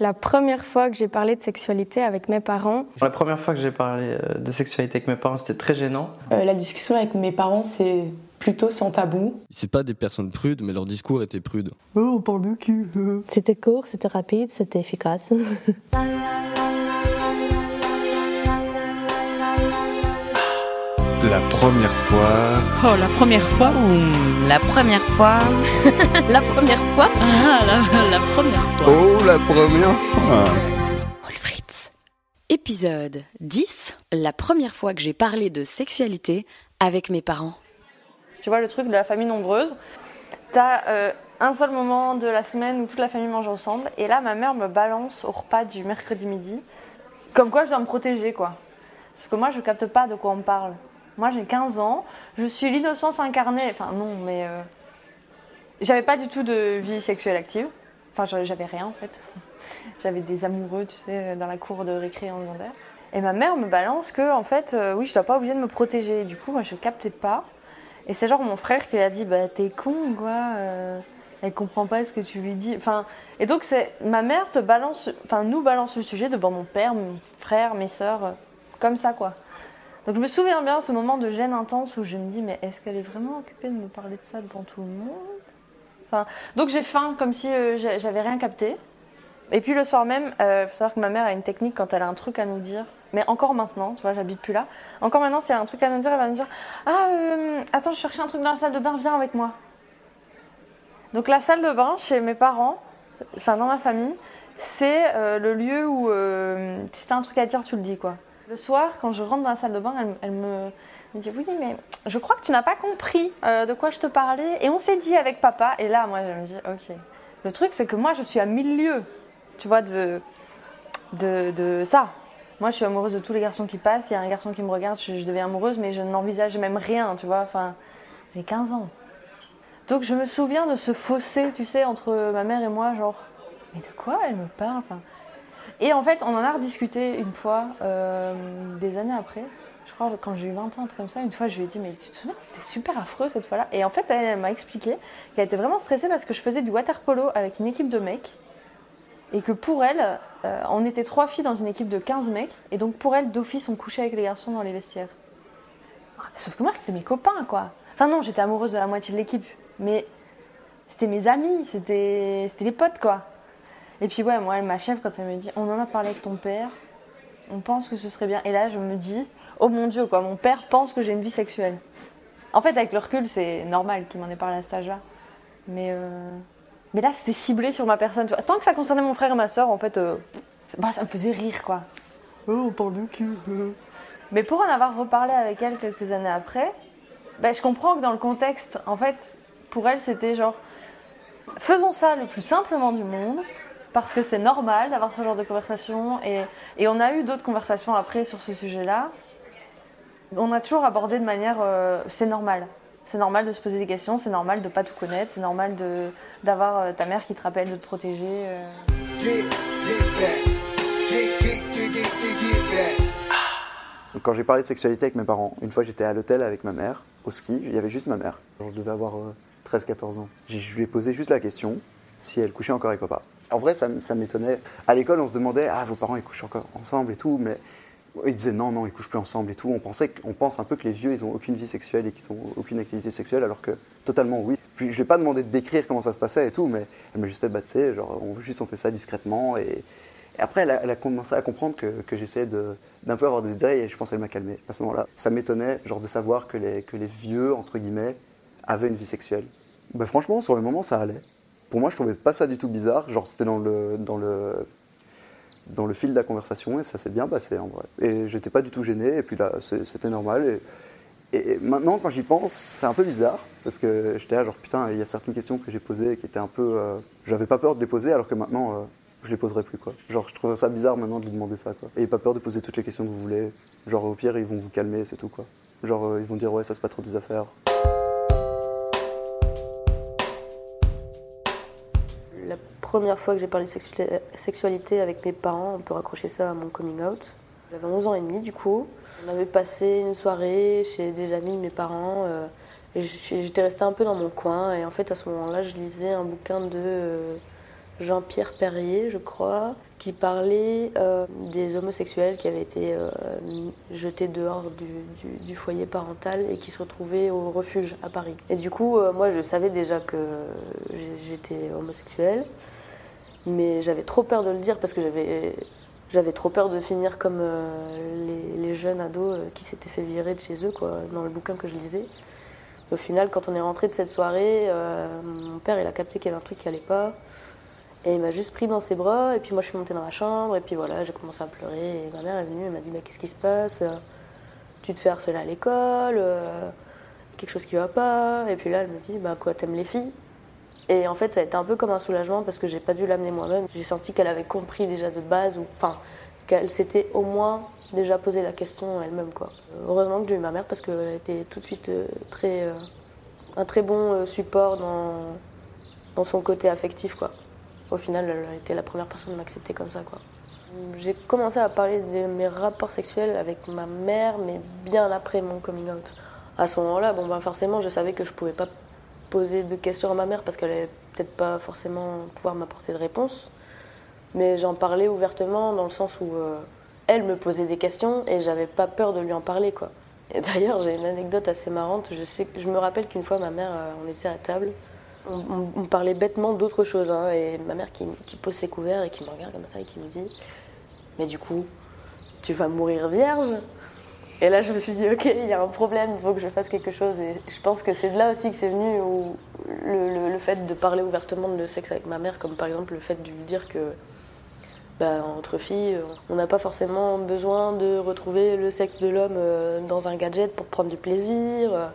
La première fois que j'ai parlé de sexualité avec mes parents, La première fois que j'ai parlé euh, de sexualité avec mes parents, c'était très gênant. Euh, la discussion avec mes parents, c'est plutôt sans tabou. C'est pas des personnes prudes, mais leur discours était prude. Oh, on parle de cul. C'était court, c'était rapide, c'était efficace. La première fois. Oh, la première fois Ouh, la première fois. la première fois. Ah, la, la première fois. Oh, la première fois. Wolfritz. Épisode 10. La première fois que j'ai parlé de sexualité avec mes parents. tu vois le truc de la famille nombreuse, t'as euh, un seul moment de la semaine où toute la famille mange ensemble, et là ma mère me balance au repas du mercredi midi, comme quoi je dois me protéger quoi. Sauf que moi je capte pas de quoi on me parle. Moi j'ai 15 ans, je suis l'innocence incarnée, enfin non mais euh, j'avais pas du tout de vie sexuelle active, enfin j'avais rien en fait. J'avais des amoureux tu sais dans la cour de récré en secondaire. Et ma mère me balance que en fait euh, oui je dois pas obligée de me protéger. Du coup moi je captais pas. Et c'est genre mon frère qui a dit bah t'es con quoi, euh, elle comprend pas ce que tu lui dis. Enfin et donc c'est ma mère te balance, enfin nous balance le sujet devant mon père, mon frère, mes sœurs, euh, comme ça quoi. Donc je me souviens bien ce moment de gêne intense où je me dis mais est-ce qu'elle est vraiment occupée de me parler de ça devant tout le monde? Enfin donc j'ai faim comme si euh, j'a- j'avais rien capté. Et puis le soir même, il faut savoir que ma mère a une technique quand elle a un truc à nous dire. Mais encore maintenant, tu vois, j'habite plus là. Encore maintenant, si elle a un truc à nous dire, elle va nous dire Ah, euh, attends, je cherchais un truc dans la salle de bain, viens avec moi. Donc la salle de bain chez mes parents, enfin dans ma famille, c'est euh, le lieu où euh, si t'as un truc à dire, tu le dis quoi. Le soir, quand je rentre dans la salle de bain, elle, me, dit Oui, mais je crois que tu n'as pas compris euh, de quoi je te parlais. Et on s'est dit avec papa. Et là, moi, je me dis Ok. Le truc, c'est que moi, je suis à mille lieues, tu vois, de, de, ça. Moi, je suis amoureuse de tous les garçons qui passent. Il y a un garçon qui me regarde, je, deviens amoureuse, mais je n'envisage même rien, tu vois. Enfin, j'ai 15 ans. Donc, je me souviens de ce fossé, tu sais, entre ma mère et moi, genre, mais de quoi elle me parle Et en fait, on en a rediscuté une fois, euh, des années après. Je crois quand j'ai eu 20 ans, un truc comme ça, une fois, je lui ai dit, mais tu te souviens, c'était super affreux cette fois-là. Et en fait, elle, m'a expliqué qu'elle était vraiment stressée parce que je faisais du water polo avec une équipe de mecs. Et que pour elle, euh, on était trois filles dans une équipe de 15 mecs, et donc pour elle, d'office, on couchait avec les garçons dans les vestiaires. Sauf que moi, c'était mes copains, quoi. Enfin non, j'étais amoureuse de la moitié de l'équipe, mais c'était mes amis, c'était les potes, quoi. Et puis ouais, moi, ma chef, quand elle me dit, on en a parlé avec ton père, on pense que ce serait bien. Et là, je me dis, oh mon Dieu, quoi, mon père pense que j'ai une vie sexuelle. En fait, avec le recul, c'est normal qu'il m'en ait parlé à cet âge-là. Mais... euh, mais là, c'était ciblé sur ma personne. tu vois. Tant que ça concernait mon frère et ma soeur, en fait, euh, bah, ça me faisait rire, quoi. Oh, on parle de cul. Mais pour en avoir reparlé avec elle quelques années après, bah, je comprends que dans le contexte, en fait, pour elle, c'était genre, faisons ça le plus simplement du monde, parce que c'est normal d'avoir ce genre de conversation. Et, on a eu d'autres conversations après sur ce sujet-là. On a toujours abordé de manière, euh, c'est normal. C'est normal de se poser des questions, c'est normal de pas tout connaître, c'est normal d'avoir euh, ta mère qui te rappelle de te protéger. euh. Quand j'ai parlé de sexualité avec mes parents, une fois j'étais à l'hôtel avec ma mère, au ski, il y avait juste ma mère. Je devais avoir 13-14 ans. Je lui ai posé juste la question si elle couchait encore avec papa. En vrai, ça, m'étonnait. À l'école, on se demandait Ah, vos parents ils couchent encore ensemble et tout, mais ils disaient non, non, ils couchent plus ensemble et tout. On, pensait, on pense un peu que les vieux ils ont aucune vie sexuelle et qu'ils ont aucune activité sexuelle, alors que totalement oui. Puis je lui ai pas demandé de décrire comment ça se passait et tout, mais elle m'a juste fait sais, genre, on, juste on fait ça discrètement et, après, elle a, commencé à comprendre que, que j'essayais d'un peu avoir des détails et je pense qu'elle m'a calmé à ce moment-là. Ça m'étonnait, genre, de savoir que les, que les vieux, entre guillemets, avaient une vie sexuelle. Bah, franchement, sur le moment, ça allait. Pour moi, je trouvais pas ça du tout bizarre. Genre, c'était dans le, dans le, dans le fil de la conversation et ça s'est bien passé en vrai. Et j'étais pas du tout gêné et puis là, c'était normal. Et, et maintenant, quand j'y pense, c'est un peu bizarre parce que j'étais là, genre, putain, il y a certaines questions que j'ai posées qui étaient un peu. euh, J'avais pas peur de les poser alors que maintenant. euh, je les poserai plus quoi. Genre je trouve ça bizarre maintenant de lui demander ça quoi. Et pas peur de poser toutes les questions que vous voulez. Genre au pire ils vont vous calmer c'est tout quoi. Genre euh, ils vont dire ouais ça c'est pas trop des affaires. Première fois que j'ai parlé de sexu- sexualité avec mes parents, on peut raccrocher ça à mon coming out. J'avais 11 ans et demi du coup. On avait passé une soirée chez des amis de mes parents. euh, j'étais restée un peu dans mon coin. Et en fait, à ce moment-là, je lisais un bouquin de, euh, Jean-Pierre Perrier, je crois, qui parlait euh, des homosexuels qui avaient été euh, jetés dehors du, foyer parental et qui se retrouvaient au refuge à Paris. Et du coup, euh, moi, je savais déjà que j'étais homosexuelle, mais j'avais trop peur de le dire parce que j'avais trop peur de finir comme les, les jeunes ados qui s'étaient fait virer de chez eux, quoi, dans le bouquin que je lisais. Au final, quand on est rentré de cette soirée, mon père il a capté qu'il y avait un truc qui allait pas. Et il m'a juste pris dans ses bras, et puis moi je suis montée dans la chambre, et puis voilà, j'ai commencé à pleurer. Et ma mère est venue, elle m'a dit bah, Qu'est-ce qui se passe? Tu te fais harceler à l'école euh, Quelque chose qui va pas Et puis là, elle me dit Bah quoi, t'aimes les filles? Et en fait, ça a été un peu comme un soulagement parce que j'ai pas dû l'amener moi-même. J'ai senti qu'elle avait compris déjà de base, ou enfin, qu'elle s'était au moins déjà posé la question elle-même. quoi. Heureusement que j'ai eu ma mère parce qu'elle été tout de suite euh, très, euh, un très bon support dans, dans son côté affectif. quoi. Au final, elle a été la première personne à m'accepter comme ça. J'ai commencé à parler de mes rapports sexuels avec ma mère, mais bien après mon coming out. À ce moment-là, bon, ben forcément, je savais que je pouvais pas poser de questions à ma mère parce qu'elle allait peut-être pas forcément pouvoir m'apporter de réponse. Mais j'en parlais ouvertement dans le sens où euh, elle me posait des questions et j'avais pas peur de lui en parler. Et d'ailleurs, j'ai une anecdote assez marrante. Je, sais, je me rappelle qu'une fois, ma mère, euh, on était à table, on, parlait bêtement d'autre chose. hein, et ma mère qui, pose ses couverts et qui me regarde comme ça et qui me dit Mais du coup, tu vas mourir vierge Et là, je me suis dit Ok, il y a un problème, il faut que je fasse quelque chose. Et je pense que c'est de là aussi que c'est venu le, fait de parler ouvertement de sexe avec ma mère, comme par exemple le fait de lui dire que. bah, entre filles, on n'a pas forcément besoin de retrouver le sexe de l'homme euh, dans un gadget pour prendre du plaisir.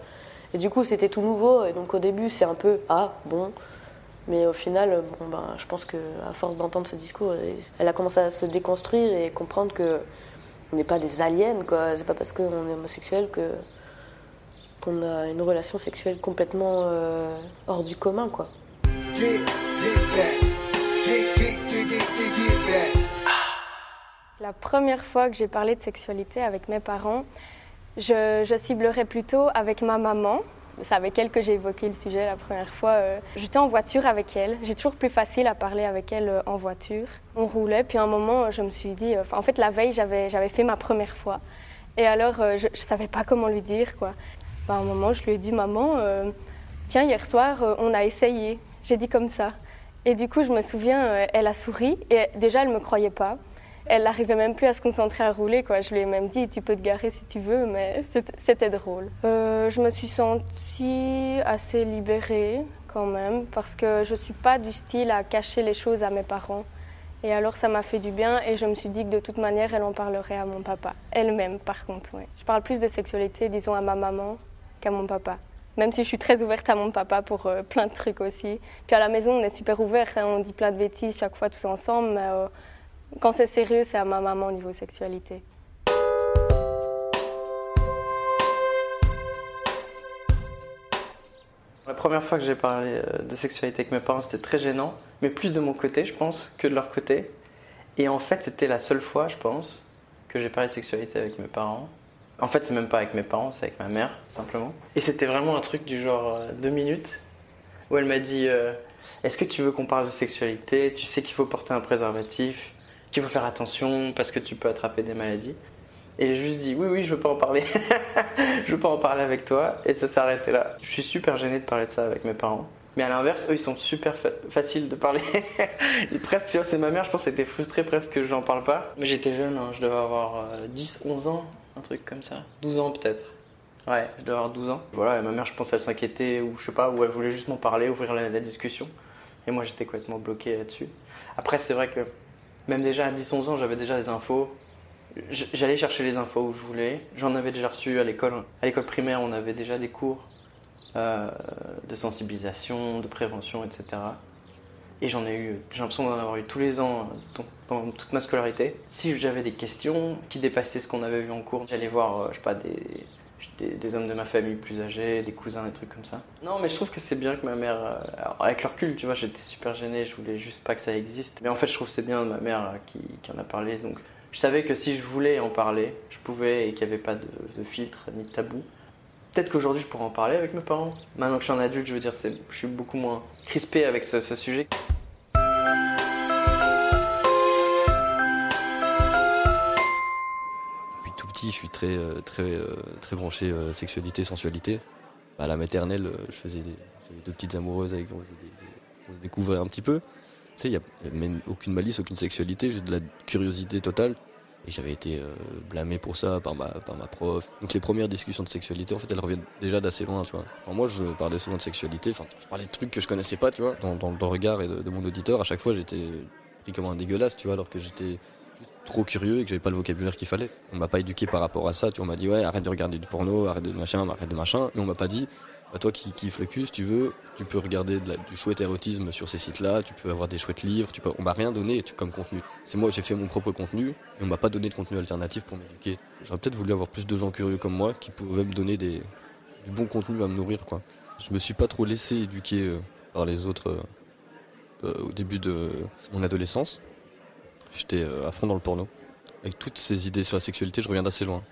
Et du coup, c'était tout nouveau. Et donc, au début, c'est un peu ah bon. Mais au final, bon, ben, je pense que à force d'entendre ce discours, elle a commencé à se déconstruire et comprendre que on n'est pas des aliens. quoi. C'est pas parce qu'on est homosexuel que qu'on a une relation sexuelle complètement euh, hors du commun, quoi. La première fois que j'ai parlé de sexualité avec mes parents, je, ciblerais plutôt avec ma maman. C'est avec elle que j'ai évoqué le sujet la première fois. Euh, J'étais en voiture avec elle. J'ai toujours plus facile à parler avec elle euh, en voiture. On roulait, puis à un moment, je me suis dit... euh, en fait, la veille, j'avais fait ma première fois. Et alors, je ne savais pas comment lui dire, quoi. Ben, à un moment, je lui ai dit, maman, tiens, hier soir, on a essayé. J'ai dit comme ça. Et du coup, je me souviens, elle a souri. Et déjà, elle ne me croyait pas. Elle n'arrivait même plus à se concentrer à rouler. Quoi. Je lui ai même dit, tu peux te garer si tu veux, mais c'était- drôle. Euh, je me suis sentie assez libérée quand même, parce que je ne suis pas du style à cacher les choses à mes parents. Et alors ça m'a fait du bien et je me suis dit que de toute manière, elle en parlerait à mon papa. Elle-même, par contre. Je parle plus de sexualité, disons, à ma maman qu'à mon papa. Même si je suis très ouverte à mon papa pour euh, plein de trucs aussi. Puis à la maison, on est super ouvert, hein, on dit plein de bêtises chaque fois tous ensemble, euh, quand c'est sérieux, c'est à ma maman au niveau sexualité. La première fois que j'ai parlé euh, de sexualité avec mes parents, c'était très gênant, mais plus de mon côté, je pense, que de leur côté. Et en fait, c'était la seule fois, je pense, que j'ai parlé de sexualité avec mes parents. En fait, c'est même pas avec mes parents, c'est avec ma mère, simplement. Et c'était vraiment un truc du genre euh, deux minutes, où elle m'a dit euh, Est-ce que tu veux qu'on parle de sexualité? Tu sais qu'il faut porter un préservatif, qu'il faut faire attention parce que tu peux attraper des maladies. Et j'ai juste dit oui, oui, je veux pas en parler. je veux pas en parler avec toi. Et ça s'est arrêté là. Je suis super gêné de parler de ça avec mes parents. Mais à l'inverse, eux, ils sont super fa- faciles de parler. Presque, c'est ma mère, je pense, elle était frustrée presque que j'en parle pas. Mais j'étais jeune, hein, je devais avoir euh, 10, 11 ans, un truc comme ça. 12 ans peut-être. Ouais, je devais avoir 12 ans. Voilà, et ma mère, je pense, elle s'inquiétait, ou je sais pas, ou elle voulait juste m'en parler, ouvrir la, la discussion. Et moi, j'étais complètement bloqué là-dessus. Après, c'est vrai que même déjà à 10-11 ans, j'avais déjà des infos. J'allais chercher les infos où je voulais. J'en avais déjà reçu à l'école. À l'école primaire, on avait déjà des cours euh, de sensibilisation, de prévention, etc. Et j'en ai eu, j'ai l'impression d'en avoir eu tous les ans dans, dans toute ma scolarité. Si j'avais des questions qui dépassaient ce qu'on avait vu en cours, j'allais voir, euh, je sais pas, des, des, hommes de ma famille plus âgés, des cousins, des trucs comme ça. Non, mais je trouve que c'est bien que ma mère, euh, alors, avec le recul, tu vois, j'étais super gêné, je voulais juste pas que ça existe. Mais en fait, je trouve que c'est bien ma mère euh, qui, en a parlé. Donc, je savais que si je voulais en parler, je pouvais et qu'il n'y avait pas de, filtre ni de tabou. Peut-être qu'aujourd'hui, je pourrais en parler avec mes parents. Maintenant que je suis un adulte, je veux dire, je suis beaucoup moins crispé avec ce sujet. Je suis très, euh, très, euh, très branché euh, sexualité, sensualité. À la maternelle, je faisais des, j'avais deux petites amoureuses avec on, on se découvrait un petit peu. Tu sais, il n'y a, a même aucune malice, aucune sexualité, j'ai de la curiosité totale. Et j'avais été blâmé pour ça par ma, par ma prof. Donc les premières discussions de sexualité, en fait, elles reviennent déjà d'assez loin, tu vois. Moi, je parlais souvent de sexualité, enfin, je parlais de trucs que je connaissais pas, tu vois. Dans, le regard et de, mon auditeur, à chaque fois, j'étais pris comme un dégueulasse, tu vois, alors que j'étais trop curieux et que j'avais pas le vocabulaire qu'il fallait. On m'a pas éduqué par rapport à ça, tu vois. On m'a dit, ouais, arrête de regarder du porno, arrête de machin, arrête de machin. Et on m'a pas dit, bah, toi qui kiffe le cul, tu veux, tu peux regarder du chouette érotisme sur ces sites-là, tu peux avoir des chouettes livres, tu peux... on m'a rien donné comme contenu. C'est moi, j'ai fait mon propre contenu, et on m'a pas donné de contenu alternatif pour m'éduquer. J'aurais peut-être voulu avoir plus de gens curieux comme moi qui pouvaient me donner du bon contenu à me nourrir. Je me suis pas trop laissé éduquer euh, par les autres euh, euh, au début de mon adolescence. J'étais euh, à fond dans le porno. Avec toutes ces idées sur la sexualité, je reviens d'assez loin.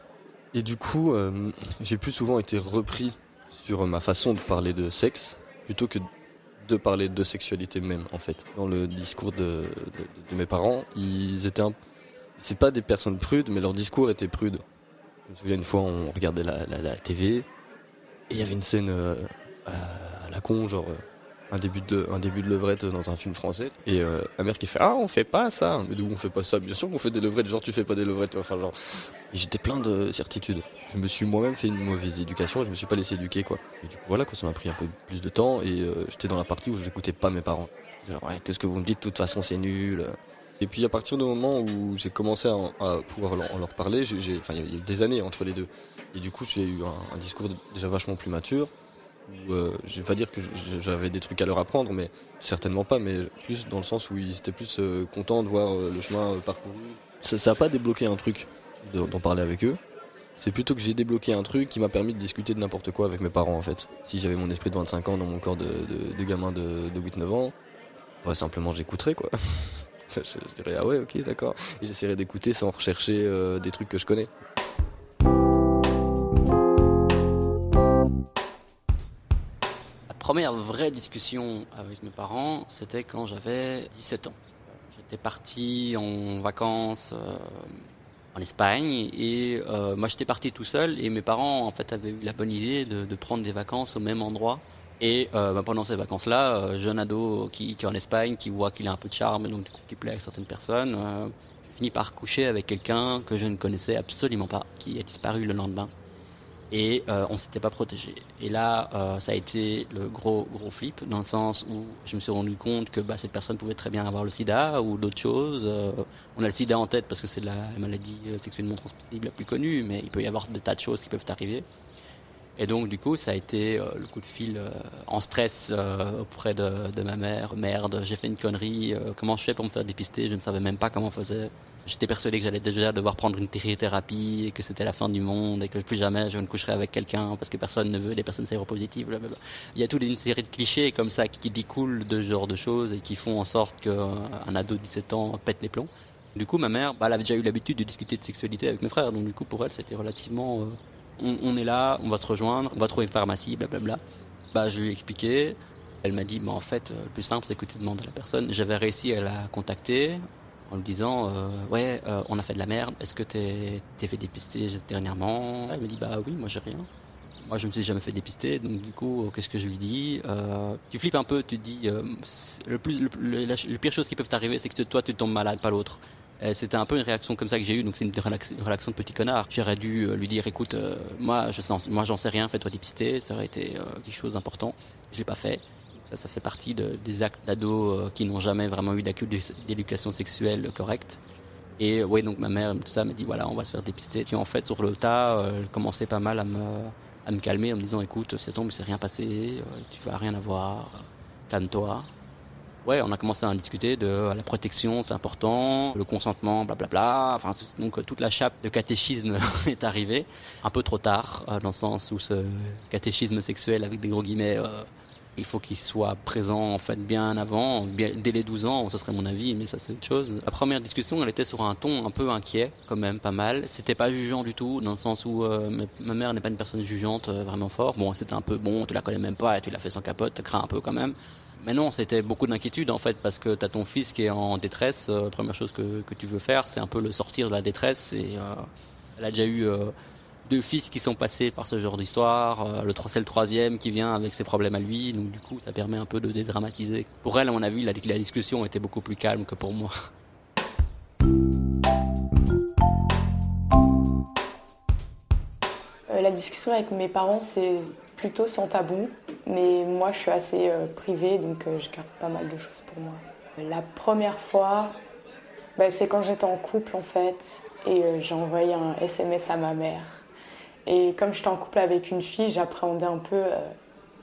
Et du coup, euh, j'ai plus souvent été repris sur ma façon de parler de sexe plutôt que de parler de sexualité même en fait. Dans le discours de, mes parents, ils étaient un... c'est pas des personnes prudes, mais leur discours était prude. Je me souviens une fois, on regardait la, la- TV et il y avait une scène euh, à la con, genre un début de un début de levrette dans un film français. Et euh, ma mère qui fait ah on fait pas ça. Mais d'où on fait pas ça bien sûr qu'on fait des levrettes. Genre tu fais pas des levrettes enfin genre. J'étais plein de certitudes. Je me suis moi-même fait une mauvaise éducation et je me suis pas laissé éduquer quoi. Et du coup voilà quoi ça m'a pris un peu plus de temps et euh, j'étais dans la partie où je n'écoutais pas mes parents. Genre ouais tout ce que vous me dites? De toute façon c'est nul. Et puis à partir du moment où j'ai commencé à, pouvoir leur, leur parler j'ai enfin il y a eu des années entre les deux. Et du coup j'ai eu un discours déjà vachement plus mature où euh, je vais pas dire que j'avais des trucs à leur apprendre, mais certainement pas, mais plus dans le sens où ils étaient plus euh, contents de voir euh, le chemin parcouru. Ça, ça a pas débloqué un truc de- d'en parler avec eux. C'est plutôt que j'ai débloqué un truc qui m'a permis de discuter de n'importe quoi avec mes parents en fait. Si j'avais mon esprit de 25 ans dans mon corps de, gamin de, de 8-9 ans, bah, simplement j'écouterais quoi. je, dirais ah ouais ok d'accord. Et j'essaierais d'écouter sans rechercher des trucs que je connais. Première vraie discussion avec mes parents, c'était quand j'avais 17 ans. J'étais parti en vacances euh, en Espagne et euh, moi j'étais parti tout seul et mes parents en fait avaient eu la bonne idée de, de prendre des vacances au même endroit. Et euh, bah, pendant ces vacances-là, euh, jeune ado qui, qui est en Espagne, qui voit qu'il a un peu de charme donc du coup qui plaît à certaines personnes, euh, j'ai fini par coucher avec quelqu'un que je ne connaissais absolument pas, qui a disparu le lendemain et euh, on s'était pas protégé. Et là, euh, ça a été le gros gros flip dans le sens où je me suis rendu compte que bah, cette personne pouvait très bien avoir le SIDA ou d'autres choses. Euh, on a le SIDA en tête parce que c'est la maladie euh, sexuellement transmissible la plus connue, mais il peut y avoir des tas de choses qui peuvent arriver. Et donc du coup, ça a été euh, le coup de fil euh, en stress auprès de, de ma mère. Merde, j'ai fait une connerie. comment je fais pour me faire dépister? Je ne savais même pas comment on faisait. J'étais persuadé que j'allais déjà devoir prendre une thérapie et que c'était la fin du monde et que plus jamais je ne coucherai avec quelqu'un parce que personne ne veut des personnes séropositives. blablabla. Il y a toute une série de clichés comme ça qui découlent de ce genre de choses et qui font en sorte qu'un ado de 17 ans pète les plombs. Du coup, ma mère, bah, elle avait déjà eu l'habitude de discuter de sexualité avec mes frères, donc du coup, pour elle, c'était relativement. euh, on, est là, on va se rejoindre, on va trouver une pharmacie, blablabla. Bah, je lui ai expliqué. Elle m'a dit, bah, en fait, euh, le plus simple, c'est que tu demandes à la personne. J'avais réussi à la contacter en lui disant, euh, ouais, euh, on a fait de la merde. Est-ce que t'es t'es fait dépister dernièrement? Elle me dit, bah oui, moi j'ai rien. Moi, je me suis jamais fait dépister, donc du coup, qu'est-ce que je lui dis? Euh, Tu flippes un peu, tu te dis, euh, le plus, le, le- pire chose qui peut t'arriver, c'est que toi, tu tombes malade, pas l'autre. C'était un peu une réaction comme ça que j'ai eue, donc c'est une réaction de petit connard. J'aurais dû euh, lui dire, écoute, euh, moi, je sens, moi, j'en sais rien, fais-toi dépister, ça aurait été euh, quelque chose d'important. Je l'ai pas fait. Ça, ça fait partie de- des actes d'ados euh, qui n'ont jamais vraiment eu d'éducation sexuelle correcte. Et ouais, donc ma mère, tout ça, m'a dit voilà, on va se faire dépister. Puis en fait, sur le tas, euh, elle commençait pas mal à me, à me calmer en me disant écoute, c'est tombe, il s'est rien passé, euh, tu vas rien avoir, euh, calme-toi. Ouais, on a commencé à en discuter de euh, la protection, c'est important, le consentement, blablabla. Enfin, tout- donc toute la chape de catéchisme est arrivée un peu trop tard, dans le sens où ce catéchisme sexuel avec des gros guillemets. Il faut qu'il soit présent en fait bien avant, bien, dès les 12 ans, ce serait mon avis, mais ça c'est autre chose. La première discussion, elle était sur un ton un peu inquiet, quand même, pas mal. C'était pas jugeant du tout, dans le sens où euh, ma- mère n'est pas une personne jugeante euh, vraiment fort. Bon, c'était un peu bon, tu la connais même pas, et tu l'as fait sans capote, crains un peu quand même. Mais non, c'était beaucoup d'inquiétude en fait, parce que tu as ton fils qui est en détresse. Euh, première chose que, que, tu veux faire, c'est un peu le sortir de la détresse. Et elle a déjà eu deux fils qui sont passés par ce genre d'histoire. Euh, le c'est le troisième qui vient avec ses problèmes à lui. Donc du coup, ça permet un peu de dédramatiser. Pour elle, à mon avis, la, la discussion était beaucoup plus calme que pour moi. la discussion avec mes parents, c'est plutôt sans tabou. Mais moi, je suis assez euh, privée, donc euh, je garde pas mal de choses pour moi. La première fois, bah, c'est quand j'étais en couple, en fait, et euh, j'ai envoyé un SMS à ma mère. Et comme j'étais en couple avec une fille, j'appréhendais un peu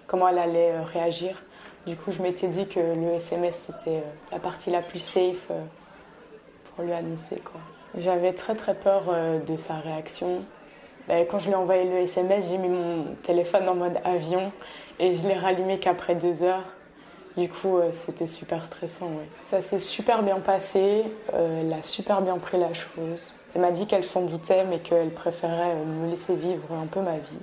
comment elle allait réagir. Du coup, je m'étais dit que le SMS, c'était la partie la plus safe pour lui annoncer. J'avais très très peur de sa réaction. Bah, quand je lui ai envoyé le SMS, j'ai mis mon téléphone en mode avion et je l'ai rallumé qu'après deux heures. Du coup, euh, c'était super stressant. Ça s'est super bien passé. Euh, elle a super bien pris la chose. Elle m'a dit qu'elle s'en doutait, mais qu'elle préférait euh, me laisser vivre un peu ma vie.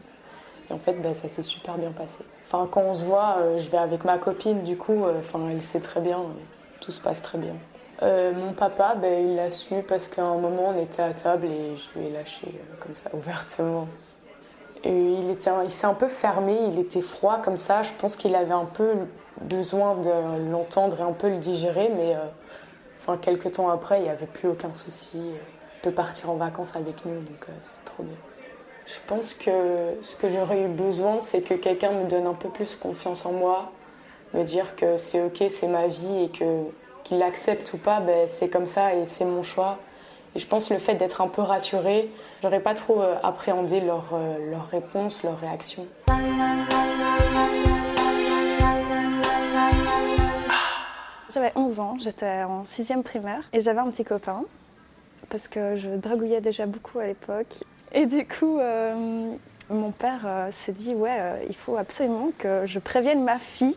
Et en fait, bah, ça s'est super bien passé. Enfin, quand on se voit, je vais avec ma copine, du coup, enfin, elle sait très bien. tout se passe très bien. mon papa, ben, il l'a su parce qu'à un moment, on était à table et je lui ai lâché comme ça, ouvertement il, était, il s'est un peu fermé, il était froid comme ça. Je pense qu'il avait un peu besoin de l'entendre et un peu le digérer, mais euh, enfin, quelques temps après, il n'y avait plus aucun souci. Peut partir en vacances avec nous, donc euh, c'est trop bien. Je pense que ce que j'aurais eu besoin, c'est que quelqu'un me donne un peu plus confiance en moi, me dire que c'est ok, c'est ma vie et que qu'il l'accepte ou pas, ben, c'est comme ça et c'est mon choix. Et je pense le fait d'être un peu rassurée, j'aurais pas trop euh, appréhendé leurs euh, leur réponses, leurs réactions. J'avais 11 ans, j'étais en 6 primaire et j'avais un petit copain parce que je dragouillais déjà beaucoup à l'époque. Et du coup, euh, mon père s'est dit Ouais, il faut absolument que je prévienne ma fille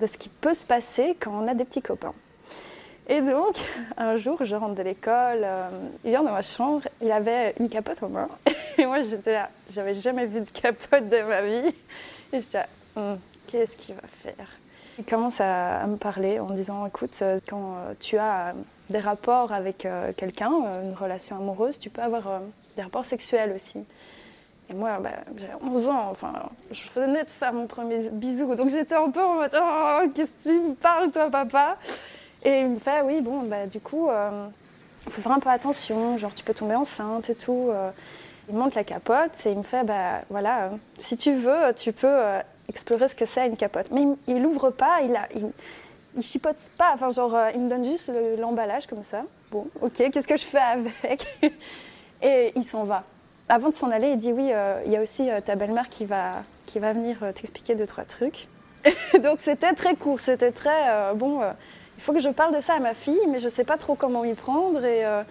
de ce qui peut se passer quand on a des petits copains. Et donc, un jour, je rentre de l'école, euh, il vient dans ma chambre, il avait une capote en main. Et moi, j'étais là, j'avais jamais vu de capote de ma vie. Et j'étais là, hum, qu'est-ce qu'il va faire? Il commence à, me parler en disant, écoute, euh, quand euh, tu as des rapports avec quelqu'un, une relation amoureuse, tu peux avoir des rapports sexuels aussi. Et moi, bah, j'avais 11 ans, enfin, je venais de faire mon premier bisou, donc j'étais un peu en mode, oh, qu'est-ce que tu me parles, toi, papa? Et il me fait, oui, bon, bah, du coup, il euh, faut faire un peu attention, genre tu peux tomber enceinte et tout. Euh. Il monte la capote et il me fait, bah voilà, euh, si tu veux, tu peux explorer ce que c'est une capote. Mais il l'ouvre pas, il, a, il, chipote pas, enfin genre, il me donne juste l'emballage comme ça. Bon, ok, qu'est-ce que je fais avec? Et il s'en va. Avant de s'en aller, il dit, oui, il y a aussi ta belle-mère qui va, qui va venir t'expliquer deux, trois trucs. Donc c'était très court, c'était très, bon il faut que je parle de ça à ma fille, mais je ne sais pas trop comment y prendre. Et, euh,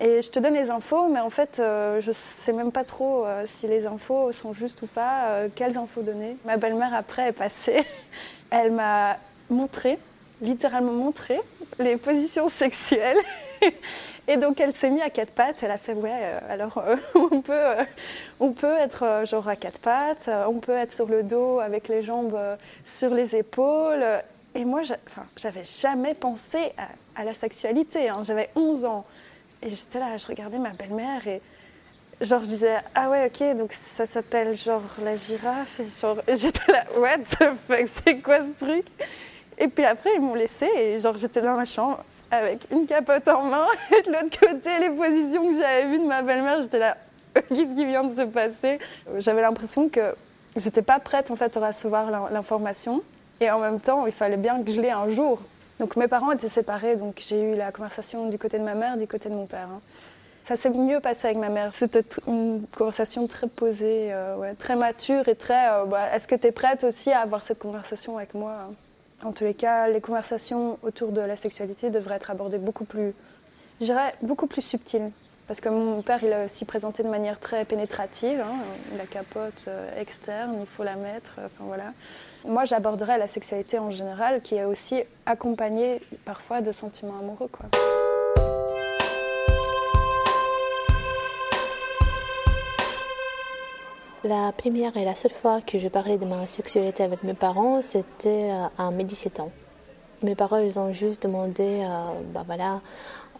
et je te donne les infos, mais en fait, euh, je ne sais même pas trop euh, si les infos sont justes ou pas, quelles infos donner. Ma belle-mère, après, est passée. Elle m'a montré, littéralement montré, les positions sexuelles. Et donc elle s'est mise à quatre pattes. Elle a fait ouais. alors on peut on peut être genre à quatre pattes. On peut être sur le dos avec les jambes sur les épaules. Et moi, j'avais jamais pensé à, la sexualité. Hein. J'avais 11 ans. Et j'étais là, je regardais ma belle-mère et genre je disais ah ouais ok donc ça s'appelle genre la girafe et genre j'étais là what the fuck c'est quoi ce truc? Et puis après ils m'ont laissé et genre j'étais dans ma chambre avec une capote en main et de l'autre côté les positions que j'avais vues de ma belle-mère j'étais là qu'est-ce qui vient de se passer? J'avais l'impression que j'étais pas prête en fait à recevoir l'information. Et en même temps, il fallait bien que je l'ai un jour. Donc mes parents étaient séparés, donc j'ai eu la conversation du côté de ma mère, du côté de mon père. Hein. Ça s'est mieux passé avec ma mère. C'était une conversation très posée, euh, très mature et très. Euh, bah, est-ce que tu es prête aussi à avoir cette conversation avec moi hein? En tous les cas, les conversations autour de la sexualité devraient être abordées beaucoup plus, je beaucoup plus subtiles. Parce que mon père, il a aussi présenté de manière très pénétrative. Hein, la capote euh, externe, il faut la mettre. Enfin voilà. Moi, j'aborderais la sexualité en général, qui est aussi accompagnée parfois de sentiments amoureux. La première et la seule fois que je parlais de ma sexualité avec mes parents, c'était euh, à mes 17 ans. Mes parents, ils ont juste demandé, euh, bah voilà,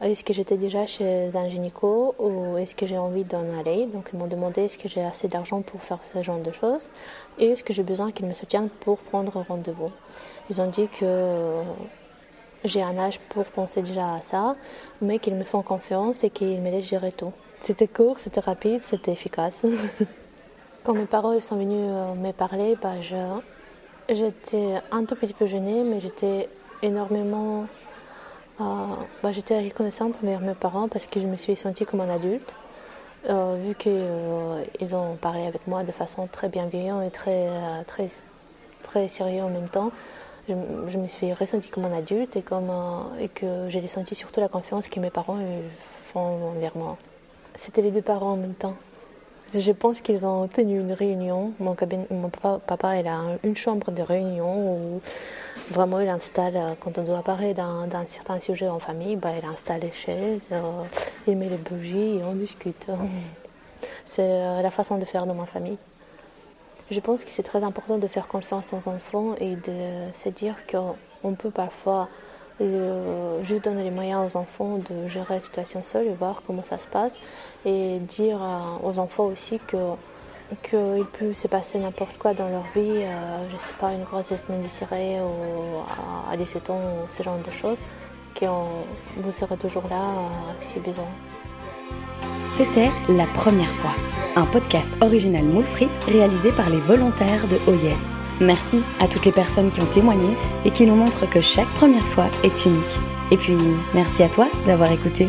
est-ce que j'étais déjà chez un gynéco ou est-ce que j'ai envie d'en aller? Donc ils m'ont demandé est-ce que j'ai assez d'argent pour faire ce genre de choses et est-ce que j'ai besoin qu'ils me soutiennent pour prendre rendez-vous? Ils ont dit que j'ai un âge pour penser déjà à ça, mais qu'ils me font confiance et qu'ils me laissent gérer tout. C'était court, c'était rapide, c'était efficace. Quand mes parents sont venus euh, me parler, bah, j'étais un tout petit peu gênée, mais j'étais énormément euh, bah, j'étais reconnaissante envers mes parents parce que je me suis sentie comme un adulte, euh, vu qu'ils euh, ont parlé avec moi de façon très bienveillante et très, très, très sérieux en même temps. Je, me suis ressentie comme un adulte et, comme, et que j'ai senti surtout la confiance que mes parents font envers moi. C'était les deux parents en même temps. Je pense qu'ils ont tenu une réunion. Mon, papa, il a une chambre de réunion où Vraiment, il installe, euh, quand on doit parler d'un certain sujet en famille, bah, il installe les chaises, euh, il met les bougies et on discute. C'est euh, la façon de faire dans ma famille. Je pense que c'est très important de faire confiance aux enfants et de se dire qu'on peut parfois juste donner les moyens aux enfants de gérer la situation seule et voir comment ça se passe et dire aux enfants aussi que qu'il peut se passer n'importe quoi dans leur vie, euh, je ne sais pas, une grossesse non désirée ou à 17 ans, ou ce genre de choses, que vous serez toujours là euh, si besoin. C'était La Première fois, un podcast original Moule réalisé par les volontaires de OIS. Merci à toutes les personnes qui ont témoigné et qui nous montrent que chaque première fois est unique. Et puis, merci à toi d'avoir écouté.